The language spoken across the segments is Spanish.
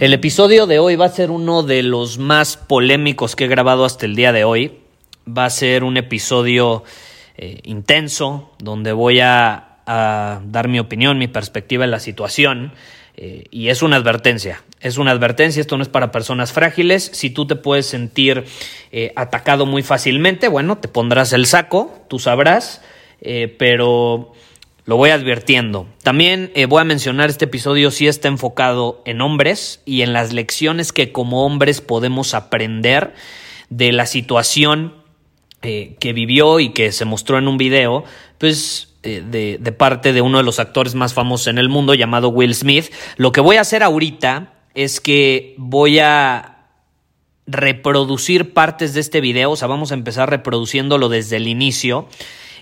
El episodio de hoy va a ser uno de los más polémicos que he grabado hasta el día de hoy. Va a ser un episodio eh, intenso donde voy a, dar mi opinión, mi perspectiva en la situación. Eh, y es una advertencia, es una advertencia, esto no es para personas frágiles, si tú te puedes sentir eh, atacado muy fácilmente, bueno, te pondrás el saco, tú sabrás, pero lo voy advirtiendo. También eh, voy a mencionar este episodio si está enfocado en hombres y en las lecciones que como hombres podemos aprender de la situación eh, que vivió y que se mostró en un video, pues eh, de, de, parte de uno de los actores más famosos en el mundo llamado Will Smith. Lo que voy a hacer ahorita es que voy a reproducir partes de este video, o sea, vamos a empezar reproduciéndolo desde el inicio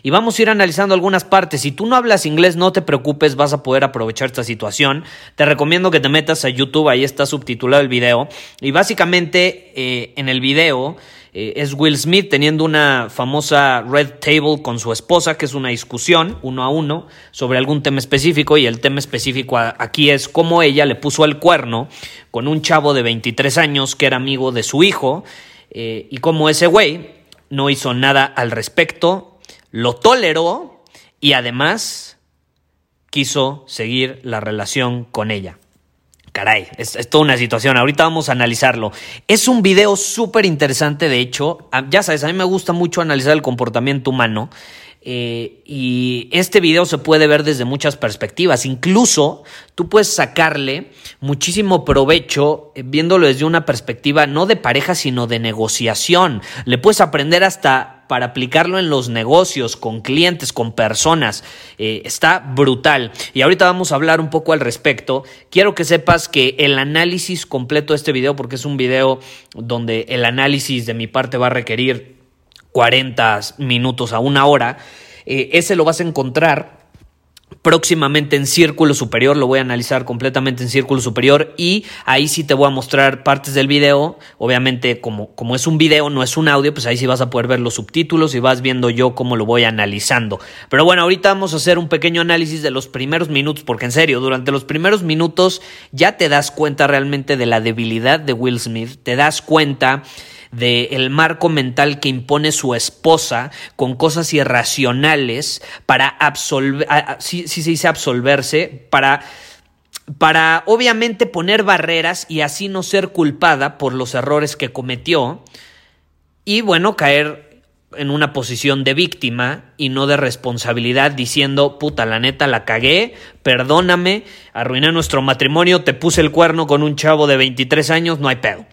y vamos a ir analizando algunas partes. Si tú no hablas inglés, no te preocupes, vas a poder aprovechar esta situación. Te recomiendo que te metas a YouTube, ahí está subtitulado el video. Y básicamente eh, en el video eh, es Will Smith teniendo una famosa red table con su esposa, que es una discusión uno a uno sobre algún tema específico. Y el tema específico aquí es cómo ella le puso el cuerno con un chavo de 23 años que era amigo de su hijo. Eh, y cómo ese güey no hizo nada al respecto lo toleró y además quiso seguir la relación con ella. Caray, es, es, toda una situación. Ahorita vamos a analizarlo. Es un video súper interesante, de hecho. Ya sabes, a mí me gusta mucho analizar el comportamiento humano. Eh, y este video se puede ver desde muchas perspectivas. Incluso tú puedes sacarle muchísimo provecho eh, viéndolo desde una perspectiva no de pareja, sino de negociación. Le puedes aprender hasta para aplicarlo en los negocios, con clientes, con personas. Eh, está brutal. Y ahorita vamos a hablar un poco al respecto. Quiero que sepas que el análisis completo de este video, porque es un video donde el análisis de mi parte va a requerir 40 minutos a una hora, eh, ese lo vas a encontrar próximamente en Círculo Superior, lo voy a analizar completamente en Círculo Superior y ahí sí te voy a mostrar partes del video, obviamente como, como es un video, no es un audio, pues ahí sí vas a poder ver los subtítulos y vas viendo yo cómo lo voy analizando. Pero bueno, ahorita vamos a hacer un pequeño análisis de los primeros minutos, porque en serio, durante los primeros minutos ya te das cuenta realmente de la debilidad de Will Smith, te das cuenta del el marco mental que impone su esposa con cosas irracionales para absolver, si se dice absolverse, para para obviamente poner barreras y así no ser culpada por los errores que cometió y bueno, caer en una posición de víctima y no de responsabilidad diciendo, puta, la neta la cagué, perdóname, arruiné nuestro matrimonio, te puse el cuerno con un chavo de 23 años, no hay pedo.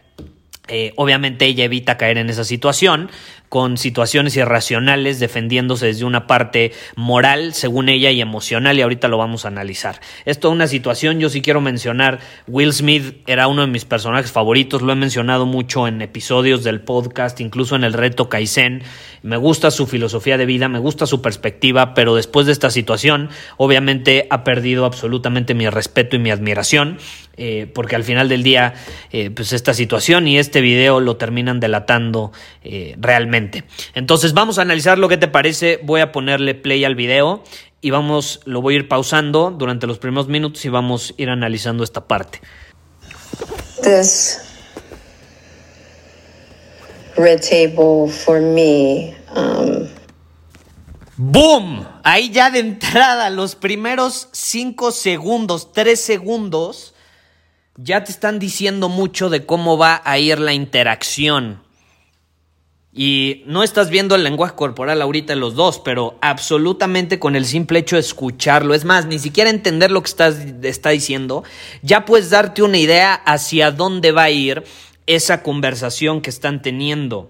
Eh, obviamente ella evita caer en esa situación con situaciones irracionales defendiéndose desde una parte moral según ella y emocional y ahorita lo vamos a analizar. Es toda una situación, yo sí quiero mencionar, Will Smith era uno de mis personajes favoritos, lo he mencionado mucho en episodios del podcast, incluso en el reto Kaizen, me gusta su filosofía de vida, me gusta su perspectiva, pero después de esta situación obviamente ha perdido absolutamente mi respeto y mi admiración. Eh, porque al final del día, eh, pues esta situación y este video lo terminan delatando eh, realmente. Entonces vamos a analizar lo que te parece, voy a ponerle play al video y vamos, lo voy a ir pausando durante los primeros minutos y vamos a ir analizando esta parte. This red table for me. Um... ¡Boom! Ahí ya de entrada, los primeros 5 segundos, 3 segundos ya te están diciendo mucho de cómo va a ir la interacción. Y no estás viendo el lenguaje corporal ahorita los dos, pero absolutamente con el simple hecho de escucharlo, es más, ni siquiera entender lo que estás, está diciendo, ya puedes darte una idea hacia dónde va a ir esa conversación que están teniendo.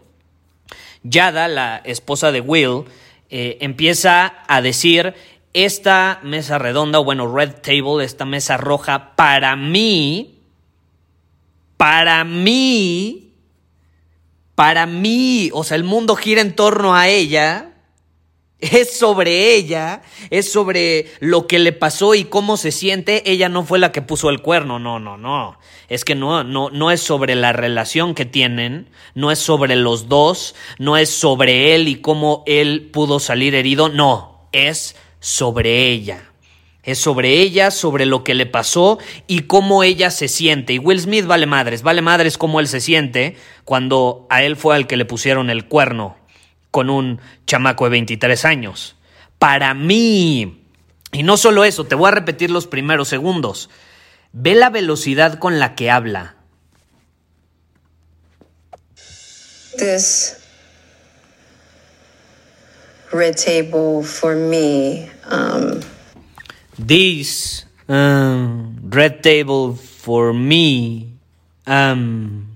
Yada, la esposa de Will, eh, empieza a decir, esta mesa redonda, o bueno, red table, esta mesa roja, para mí, para mí, para mí, o sea, el mundo gira en torno a ella, es sobre ella, es sobre lo que le pasó y cómo se siente. Ella no fue la que puso el cuerno, no, no, no. Es que no, no, no es sobre la relación que tienen, no es sobre los dos, no es sobre él y cómo él pudo salir herido, no, es sobre ella. Es sobre ella, sobre lo que le pasó y cómo ella se siente. Y Will Smith vale madres, vale madres cómo él se siente cuando a él fue al que le pusieron el cuerno con un chamaco de 23 años. Para mí, y no solo eso, te voy a repetir los primeros segundos. Ve la velocidad con la que habla. This red table for me. Um, This um, red table for me. Um,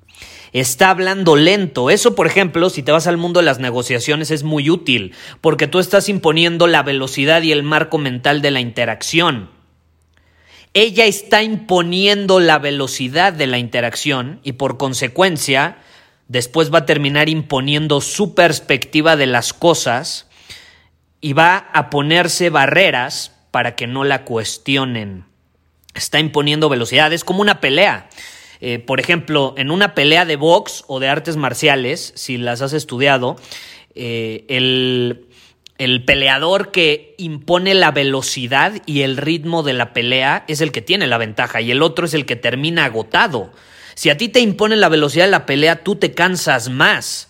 está hablando lento. Eso, por ejemplo, si te vas al mundo de las negociaciones, es muy útil, porque tú estás imponiendo la velocidad y el marco mental de la interacción. Ella está imponiendo la velocidad de la interacción y por consecuencia, después va a terminar imponiendo su perspectiva de las cosas y va a ponerse barreras para que no la cuestionen. Está imponiendo velocidad, es como una pelea. Eh, por ejemplo, en una pelea de box o de artes marciales, si las has estudiado, eh, el, el peleador que impone la velocidad y el ritmo de la pelea es el que tiene la ventaja y el otro es el que termina agotado. Si a ti te impone la velocidad de la pelea, tú te cansas más.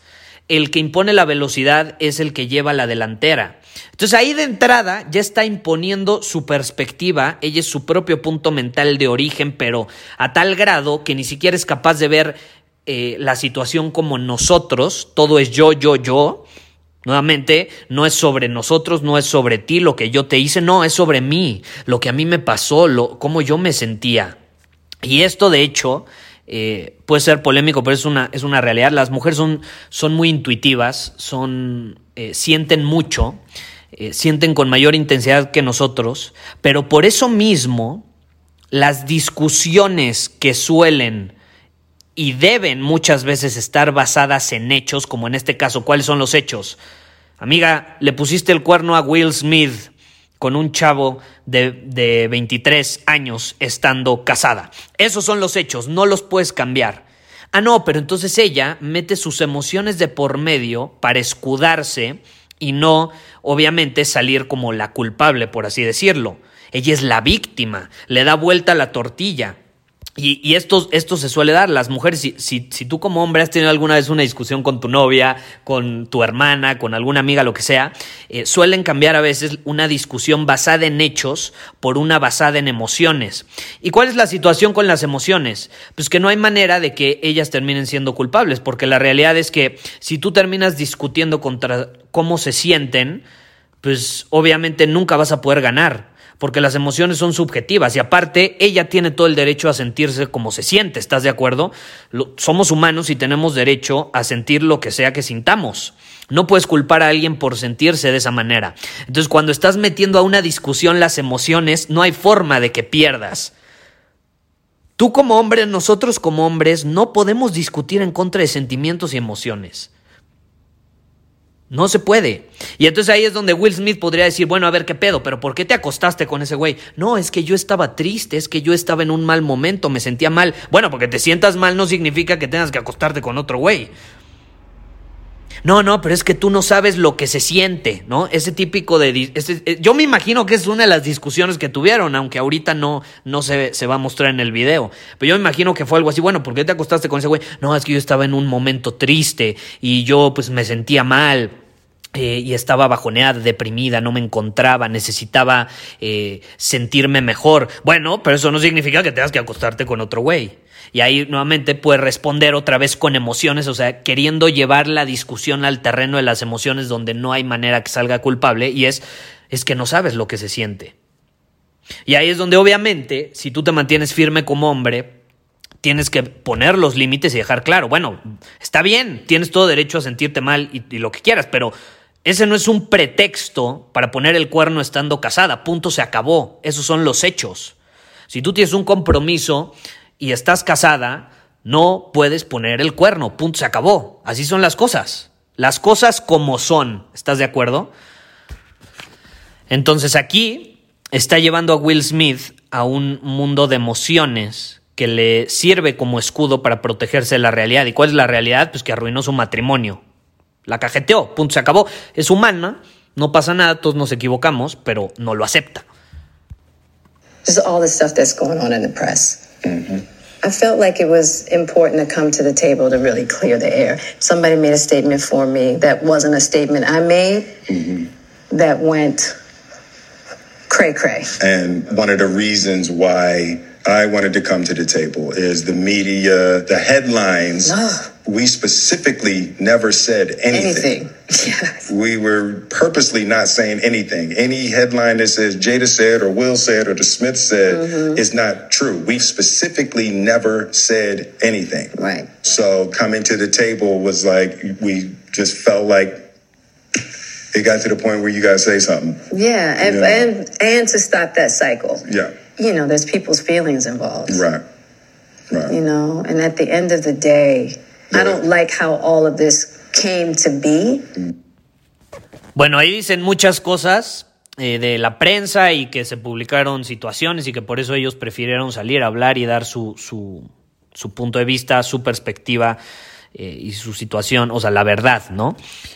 El que impone la velocidad es el que lleva la delantera. Entonces ahí de entrada ya está imponiendo su perspectiva, ella es su propio punto mental de origen, pero a tal grado que ni siquiera es capaz de ver eh, la situación como nosotros, todo es yo, yo, yo. Nuevamente, no es sobre nosotros, no es sobre ti, lo que yo te hice, no, es sobre mí, lo que a mí me pasó, lo, cómo yo me sentía. Y esto, de hecho, eh, puede ser polémico, pero es una, es una realidad. Las mujeres son, son muy intuitivas, son, eh, sienten mucho, eh, sienten con mayor intensidad que nosotros, pero por eso mismo las discusiones que suelen y deben muchas veces estar basadas en hechos, como en este caso, ¿cuáles son los hechos? Amiga, le pusiste el cuerno a Will Smith con un chavo de, de 23 años estando casada. Esos son los hechos, no los puedes cambiar. Ah, no, pero entonces ella mete sus emociones de por medio para escudarse y no, obviamente, salir como la culpable, por así decirlo. Ella es la víctima, le da vuelta la tortilla. Y, esto, esto, se suele dar. Las mujeres, si, si, si, tú como hombre has tenido alguna vez una discusión con tu novia, con tu hermana, con alguna amiga, lo que sea, eh, suelen cambiar a veces una discusión basada en hechos por una basada en emociones. ¿Y cuál es la situación con las emociones? Pues que no hay manera de que ellas terminen siendo culpables, porque la realidad es que si tú terminas discutiendo contra cómo se sienten, pues obviamente nunca vas a poder ganar porque las emociones son subjetivas y aparte ella tiene todo el derecho a sentirse como se siente, ¿estás de acuerdo? somos humanos y tenemos derecho a sentir lo que sea que sintamos. No puedes culpar a alguien por sentirse de esa manera. Entonces, cuando estás metiendo a una discusión las emociones, no hay forma de que pierdas. Tú como hombre, nosotros como hombres, no podemos discutir en contra de sentimientos y emociones. No se puede. Y entonces ahí es donde Will Smith podría decir, bueno, a ver qué pedo, pero ¿por qué te acostaste con ese güey? No, es que yo estaba triste, es que yo estaba en un mal momento, me sentía mal. Bueno, porque te sientas mal no significa que tengas que acostarte con otro güey. No, no, pero es que tú no sabes lo que se siente, ¿no? Ese típico de... Eh, yo me imagino que es una de las discusiones que tuvieron, aunque ahorita no, no se, se va a mostrar en el video. Pero yo me imagino que fue algo así, bueno, ¿por qué te acostaste con ese güey? No, es que yo estaba en un momento triste y yo pues me sentía mal. eh, y estaba bajoneada, deprimida, no me encontraba, necesitaba eh, sentirme mejor. Bueno, pero eso no significa que tengas que acostarte con otro güey. Y ahí nuevamente puedes responder otra vez con emociones, o sea, queriendo llevar la discusión al terreno de las emociones donde no hay manera que salga culpable y es, es que no sabes lo que se siente. Y ahí es donde obviamente, si tú te mantienes firme como hombre, tienes que poner los límites y dejar claro, bueno, está bien, tienes todo derecho a sentirte mal y, y lo que quieras, pero ese no es un pretexto para poner el cuerno estando casada. Punto, se acabó. Esos son los hechos. Si tú tienes un compromiso y estás casada, no puedes poner el cuerno. Punto, se acabó. Así son las cosas. Las cosas como son. ¿Estás de acuerdo? Entonces aquí está llevando a Will Smith a un mundo de emociones que le sirve como escudo para protegerse de la realidad. ¿Y cuál es la realidad? Pues que arruinó su matrimonio. La cajeteó, punto, se acabó. Es humana, no pasa nada, todos nos equivocamos, pero no lo acepta. Mm-hmm. I felt like it was important to come to the table to really clear the air. Somebody made a statement for me that wasn't a statement I made mm-hmm. that went cray cray. And one of the reasons why I wanted to come to the table is the media, the headlines. Ugh. We specifically never said anything. Anything. Yes. We were purposely not saying anything. Any headline that says Jada said or Will said or the Smith said mm-hmm. is not true. We specifically never said anything. Right. So coming to the table was like we just felt like it got to the point where you gotta say something. Yeah, and, Yeah. and and to stop that cycle. Yeah. You know, there's people's feelings involved. Right. Right. You know, and at the end of the day, I don't like how all of this came to be. Bueno, ahí dicen muchas cosas eh, de la prensa y que se publicaron situaciones y que por eso ellos prefirieron salir a hablar y dar su, su, su punto de vista, su perspectiva eh, y su situación, o sea, la verdad, ¿no?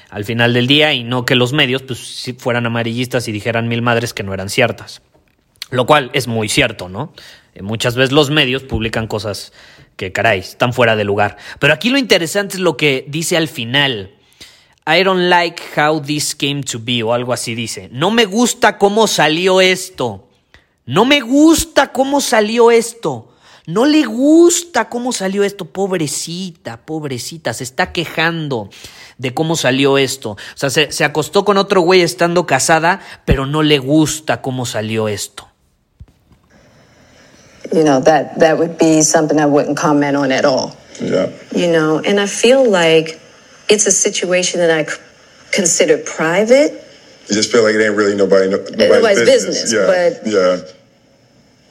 Al final del día y no que los medios pues fueran amarillistas y dijeran mil madres que no eran ciertas. Lo cual es muy cierto, ¿no? Eh, muchas veces los medios publican cosas que, caray, están fuera de lugar. Pero aquí lo interesante es lo que dice al final. I don't like how this came to be o algo así dice. No me gusta cómo salió esto. No me gusta cómo salió esto. No le gusta cómo salió esto. Pobrecita, pobrecita. Se está quejando de cómo salió esto. O sea, se, se acostó con otro güey estando casada, pero no le gusta cómo salió esto. You know, that that would be something I wouldn't comment on at all. Yeah. You know, and I feel like it's a situation that I consider private. You just feel like it ain't really nobody, no, nobody's, Nobody's business. business, yeah, but- yeah.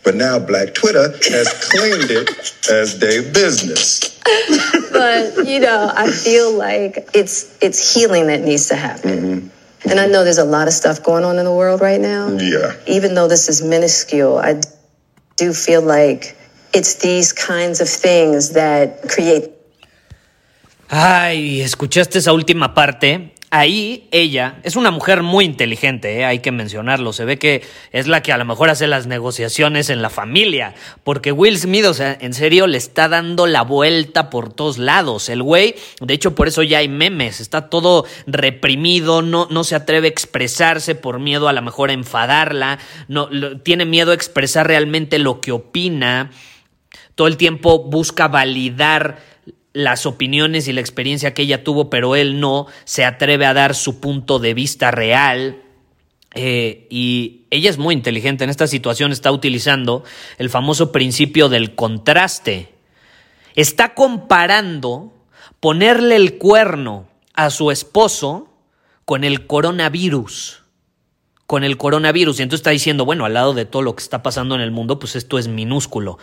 But now Black Twitter has claimed it as their business. but you know, I feel like it's it's healing that needs to happen. Mm-hmm. And I know there's a lot of stuff going on in the world right now. Yeah. Even though this is minuscule, I do feel like it's these kinds of things that create Ay, ¿escuchaste esa última parte? Ahí ella es una mujer muy inteligente, ¿eh? hay que mencionarlo. Se ve que es la que a lo mejor hace las negociaciones en la familia. Porque Will Smith, o sea, en serio, le está dando la vuelta por todos lados. El güey, de hecho, por eso ya hay memes. Está todo reprimido, no, no se atreve a expresarse por miedo a lo mejor a enfadarla. No, tiene miedo a expresar realmente lo que opina todo el tiempo busca validar las opiniones y la experiencia que ella tuvo, pero él no se atreve a dar su punto de vista real. Eh, y ella es muy inteligente. En esta situación está utilizando el famoso principio del contraste. Está comparando ponerle el cuerno a su esposo con el coronavirus con el coronavirus. Y entonces está diciendo, bueno, al lado de todo lo que está pasando en el mundo, pues esto es minúsculo.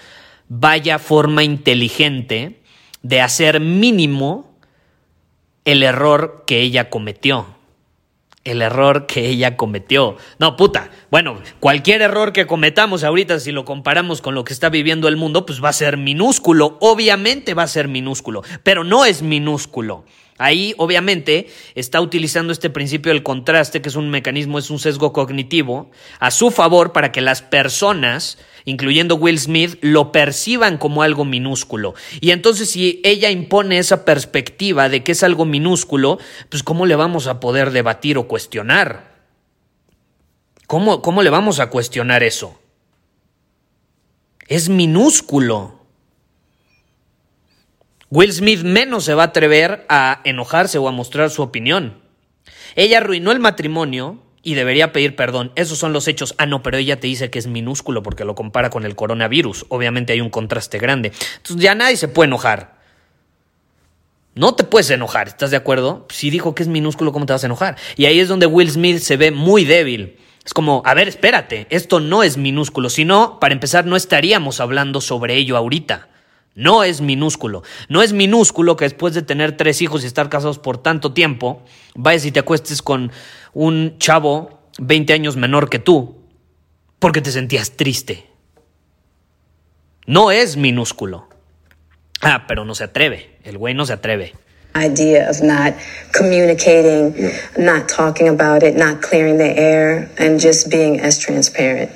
Vaya forma inteligente de hacer mínimo el error que ella cometió. El error que ella cometió. No, puta. Bueno, cualquier error que cometamos ahorita, si lo comparamos con lo que está viviendo el mundo, pues va a ser minúsculo. Obviamente va a ser minúsculo, pero no es minúsculo. Ahí, obviamente, está utilizando este principio del contraste, que es un mecanismo, es un sesgo cognitivo, a su favor para que las personas, incluyendo Will Smith, lo perciban como algo minúsculo. Y entonces, si ella impone esa perspectiva de que es algo minúsculo, pues ¿cómo le vamos a poder debatir o cuestionar? ¿Cómo, cómo le vamos a cuestionar eso? Es minúsculo. Will Smith menos se va a atrever a enojarse o a mostrar su opinión. Ella arruinó el matrimonio y debería pedir perdón. Esos son los hechos. Ah, no, pero ella te dice que es minúsculo porque lo compara con el coronavirus. Obviamente hay un contraste grande. Entonces ya nadie se puede enojar. No te puedes enojar, ¿estás de acuerdo? Si dijo que es minúsculo, ¿cómo te vas a enojar? Y ahí es donde Will Smith se ve muy débil. Es como, a ver, espérate, esto no es minúsculo, si no, para empezar, no estaríamos hablando sobre ello ahorita. No es minúsculo. No es minúsculo que después de tener tres hijos y estar casados por tanto tiempo, vayas y te acuestes con un chavo 20 años menor que tú, porque te sentías triste. No es minúsculo. Ah, pero no se atreve. El güey no se atreve. idea of not communicating, not talking about it, not clearing the air, and just being as transparent.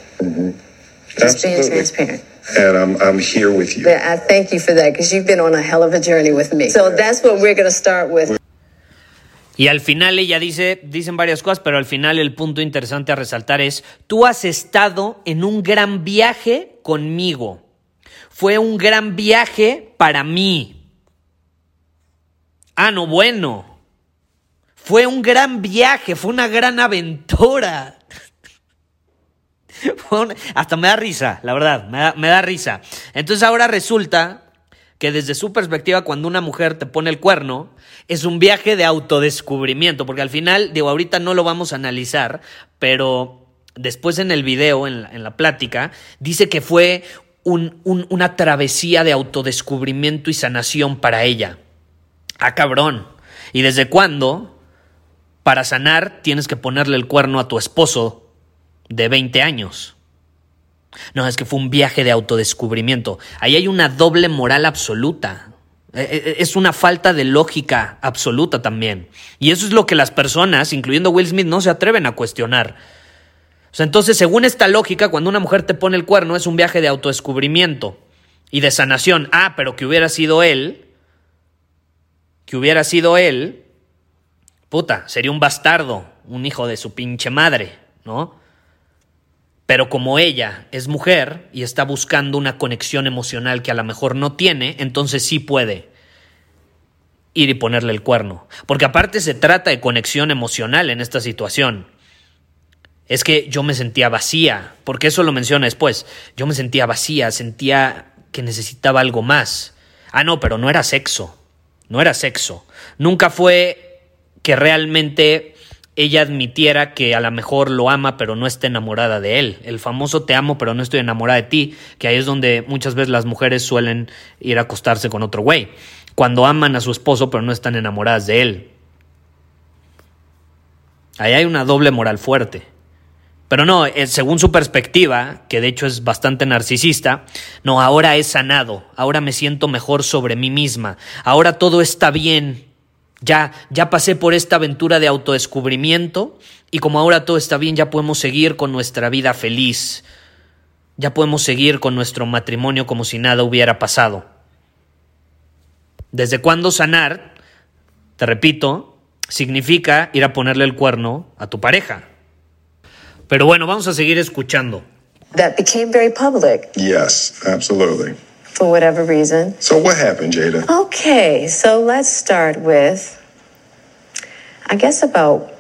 Just being transparent. And I'm, I'm here with you. I thank you for that because you've been on a hell of a journey with me. So that's what we're going to start with. Y al final ella dice, dicen varias cosas, pero al final el punto interesante a resaltar es, tú has estado en un gran viaje conmigo. Fue un gran viaje para mí. Ah, no, bueno. Fue un gran viaje, fue una gran aventura. Hasta me da risa, la verdad, me da, me da risa. Entonces ahora resulta que desde su perspectiva, cuando una mujer te pone el cuerno, es un viaje de autodescubrimiento, porque al final, digo, ahorita no lo vamos a analizar, pero después en el video, en la, en la plática, dice que fue un- un- una travesía de autodescubrimiento y sanación para ella. Ah, cabrón. ¿Y desde cuándo? Para sanar tienes que ponerle el cuerno a tu esposo de 20 años. No, es que fue un viaje de autodescubrimiento. Ahí hay una doble moral absoluta. Eh, eh, Es una falta de lógica absoluta también. Y eso es lo que las personas, incluyendo Will Smith, no se atreven a cuestionar. O sea, entonces, según esta lógica, cuando una mujer te pone el cuerno, es un viaje de autodescubrimiento y de sanación. Ah, pero que hubiera sido él, que hubiera sido él, puta, sería un bastardo, un hijo de su pinche madre, ¿no? Pero como ella es mujer y está buscando una conexión emocional que a lo mejor no tiene, entonces sí puede ir y ponerle el cuerno. Porque aparte se trata de conexión emocional en esta situación. Es que yo me sentía vacía, porque eso lo menciona después. Yo me sentía vacía, sentía que necesitaba algo más. Ah, no, pero no era sexo. No era sexo. Nunca fue que realmente ella admitiera que a lo mejor lo ama, pero no está enamorada de él. El famoso te amo, pero no estoy enamorada de ti, que ahí es donde muchas veces las mujeres suelen ir a acostarse con otro güey. Cuando aman a su esposo, pero no están enamoradas de él. Ahí hay una doble moral fuerte. Pero no, eh, según su perspectiva, que de hecho es bastante narcisista, no, ahora he sanado, ahora me siento mejor sobre mí misma, ahora todo está bien, ya, ya pasé por esta aventura de autodescubrimiento y como ahora todo está bien, ya podemos seguir con nuestra vida feliz, ya podemos seguir con nuestro matrimonio como si nada hubiera pasado. ¿Desde cuándo sanar? Te repito, significa ir a ponerle el cuerno a tu pareja. Pero bueno, vamos a seguir escuchando. That became very public Yes, absolutely. For whatever reason. So what happened, Jada? Okay, so let's start with, I guess about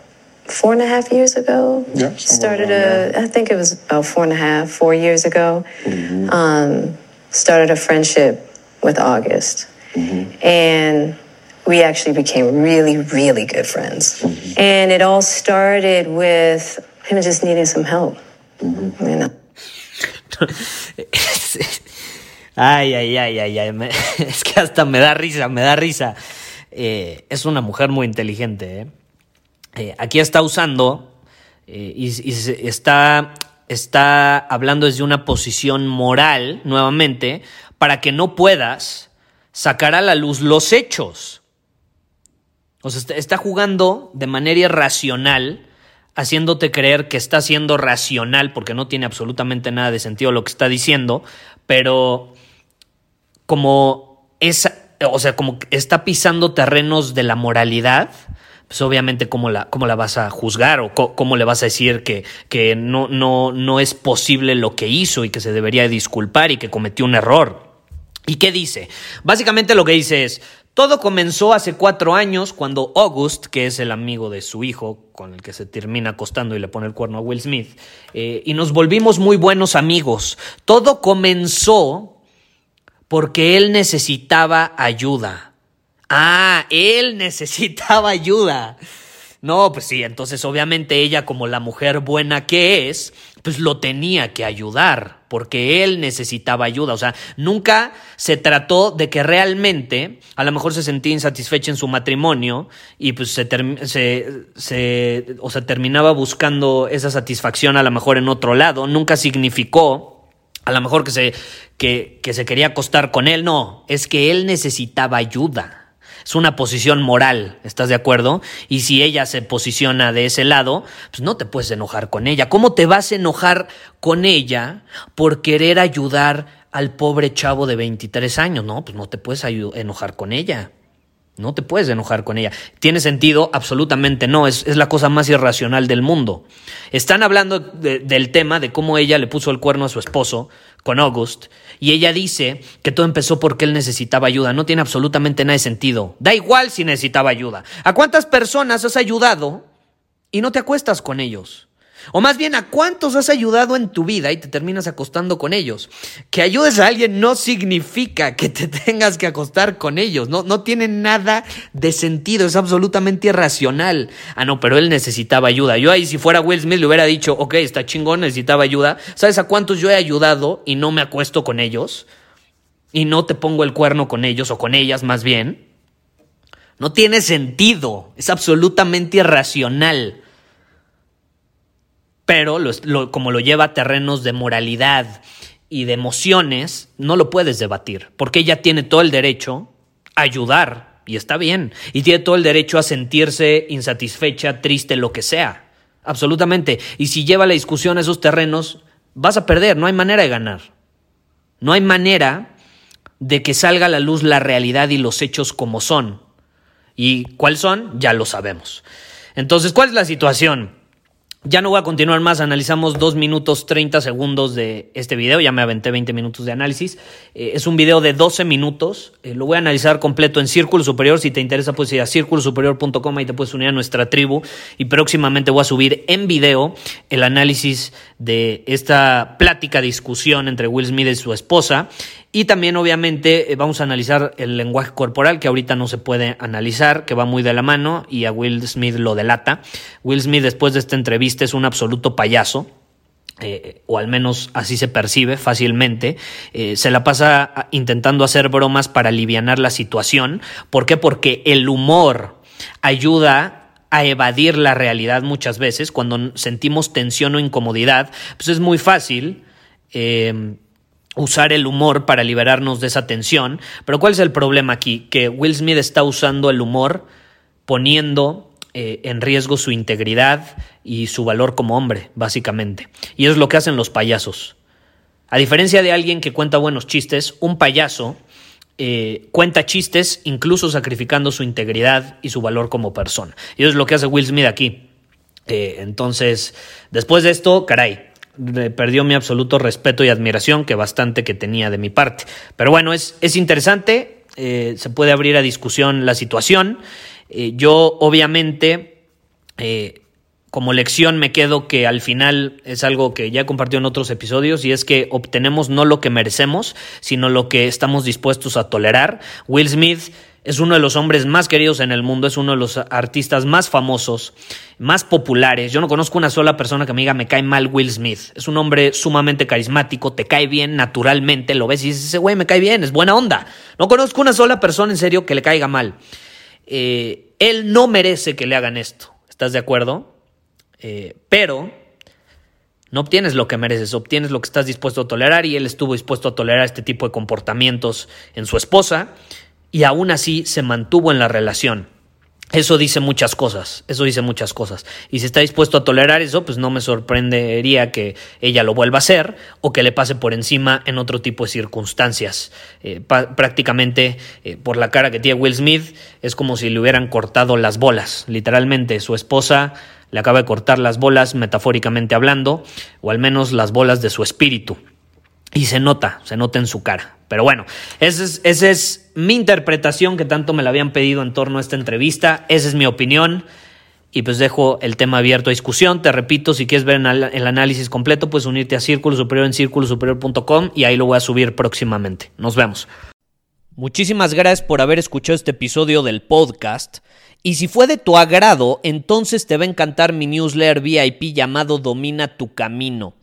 four and a half years ago. Yeah, somewhere Started around a, I think it was about four and a half, four years ago. Mm-hmm. Um, started a friendship with August. Mm-hmm. And we actually became really, really good friends. Mm-hmm. And it all started with him just needing some help. You know. Ay, ay, ay, ay, ay. es que hasta me da risa, me da risa. Eh, es una mujer muy inteligente. ¿eh? Eh, aquí está usando y, está, está hablando desde una posición moral, nuevamente, para que no puedas sacar a la luz los hechos. O sea, está jugando de manera irracional, haciéndote creer que está siendo racional porque no tiene absolutamente nada de sentido lo que está diciendo, pero como es, o sea, como está pisando terrenos de la moralidad, pues obviamente cómo la, cómo la vas a juzgar o cómo le vas a decir que, que no, no, no es posible lo que hizo y que se debería disculpar y que cometió un error. ¿Y qué dice? Básicamente lo que dice es, todo comenzó hace cuatro años cuando August, que es el amigo de su hijo, con el que se termina acostando y le pone el cuerno a Will Smith, eh, y nos volvimos muy buenos amigos. Todo comenzó porque él necesitaba ayuda. Ah, él necesitaba ayuda. No, pues sí, entonces obviamente ella como la mujer buena que es, pues lo tenía que ayudar, porque él necesitaba ayuda. O sea, nunca se trató de que realmente a lo mejor se sentía insatisfecha en su matrimonio y pues se, se, o terminaba buscando esa satisfacción a lo mejor en otro lado. Nunca significó a lo mejor que se, que, que se quería acostar con él. No, es que él necesitaba ayuda. Es una posición moral, ¿estás de acuerdo? Y si ella se posiciona de ese lado, pues no te puedes enojar con ella. ¿Cómo te vas a enojar con ella por querer ayudar al pobre chavo de 23 años? No, pues no te puedes enojar con ella. No te puedes enojar con ella. ¿Tiene sentido? Absolutamente no. Es, es la cosa más irracional del mundo. Están hablando del tema de cómo ella le puso el cuerno a su esposo con August y ella dice que todo empezó porque él necesitaba ayuda. No tiene absolutamente nada de sentido. Da igual si necesitaba ayuda. ¿A cuántas personas has ayudado y no te acuestas con ellos? O más bien, ¿a cuántos has ayudado en tu vida y te terminas acostando con ellos? Que ayudes a alguien no significa que te tengas que acostar con ellos. No, no tiene nada de sentido. Es absolutamente irracional. Ah, no, pero él necesitaba ayuda. Yo ahí, si fuera Will Smith, le hubiera dicho, ok, está chingón, necesitaba ayuda. ¿Sabes a cuántos yo he ayudado y no me acuesto con ellos? Y no te pongo el cuerno con ellos o con ellas más bien. No tiene sentido. Es absolutamente irracional pero como lo lleva a terrenos de moralidad y de emociones, no lo puedes debatir, porque ella tiene todo el derecho a ayudar, y está bien, y tiene todo el derecho a sentirse insatisfecha, triste, lo que sea, absolutamente. Y si lleva la discusión a esos terrenos, vas a perder, no hay manera de ganar. No hay manera de que salga a la luz la realidad y los hechos como son. ¿Y cuáles son? Ya lo sabemos. Entonces, ¿cuál es la situación? Ya no voy a continuar más, analizamos 2 minutos 30 segundos de este video, ya me aventé 20 minutos de análisis. Eh, es un video de 12 minutos, eh, lo voy a analizar completo en Círculo Superior, si te interesa puedes ir a círculosuperior.com y te puedes unir a nuestra tribu y próximamente voy a subir en video el análisis de esta plática, discusión entre Will Smith y su esposa y también, obviamente, eh, vamos a analizar el lenguaje corporal, que ahorita no se puede analizar, que va muy de la mano y a Will Smith lo delata. Will Smith, después de esta entrevista, es un absoluto payaso. Eh, o al menos así se percibe fácilmente, eh, se la pasa intentando hacer bromas para aliviar la situación. ¿Por qué? Porque el humor ayuda a evadir la realidad muchas veces. Cuando sentimos tensión o incomodidad, pues es muy fácil usar el humor para liberarnos de esa tensión. Pero ¿cuál es el problema aquí? Que Will Smith está usando el humor poniendo eh, en riesgo su integridad y su valor como hombre, básicamente. Y es lo que hacen los payasos. A diferencia de alguien que cuenta buenos chistes, un payaso eh, cuenta chistes incluso sacrificando su integridad y su valor como persona. Y eso es lo que hace Will Smith aquí. Eh, entonces, después de esto, caray, perdió mi absoluto respeto y admiración que bastante que tenía de mi parte. Pero bueno, es, es interesante, eh, se puede abrir a discusión la situación. Eh, yo obviamente, eh, como lección me quedo que al final es algo que ya he compartido en otros episodios y es que obtenemos no lo que merecemos, sino lo que estamos dispuestos a tolerar. Will Smith es uno de los hombres más queridos en el mundo, es uno de los artistas más famosos, más populares. Yo no conozco una sola persona que me diga me cae mal Will Smith. Es un hombre sumamente carismático, te cae bien naturalmente, lo ves y dices, ese güey me cae bien, es buena onda. No conozco una sola persona en serio que le caiga mal. Eh, él no merece que le hagan esto, ¿estás de acuerdo? Eh, pero no obtienes lo que mereces, obtienes lo que estás dispuesto a tolerar y él estuvo dispuesto a tolerar este tipo de comportamientos en su esposa y aún así se mantuvo en la relación. Eso dice muchas cosas, eso dice muchas cosas. Y si está dispuesto a tolerar eso, pues no me sorprendería que ella lo vuelva a hacer o que le pase por encima en otro tipo de circunstancias. Eh, prácticamente eh, por la cara que tiene Will Smith es como si le hubieran cortado las bolas. Literalmente su esposa le acaba de cortar las bolas, metafóricamente hablando, o al menos las bolas de su espíritu. Y se nota, se nota en su cara. Pero bueno, esa es, mi interpretación que tanto me la habían pedido en torno a esta entrevista. Esa es mi opinión. Y pues dejo el tema abierto a discusión. Te repito, si quieres ver el análisis completo, puedes unirte a Círculo Superior en círculosuperior.com y ahí lo voy a subir próximamente. Nos vemos. Muchísimas gracias por haber escuchado este episodio del podcast. Y si fue de tu agrado, entonces te va a encantar mi newsletter VIP llamado Domina tu Camino.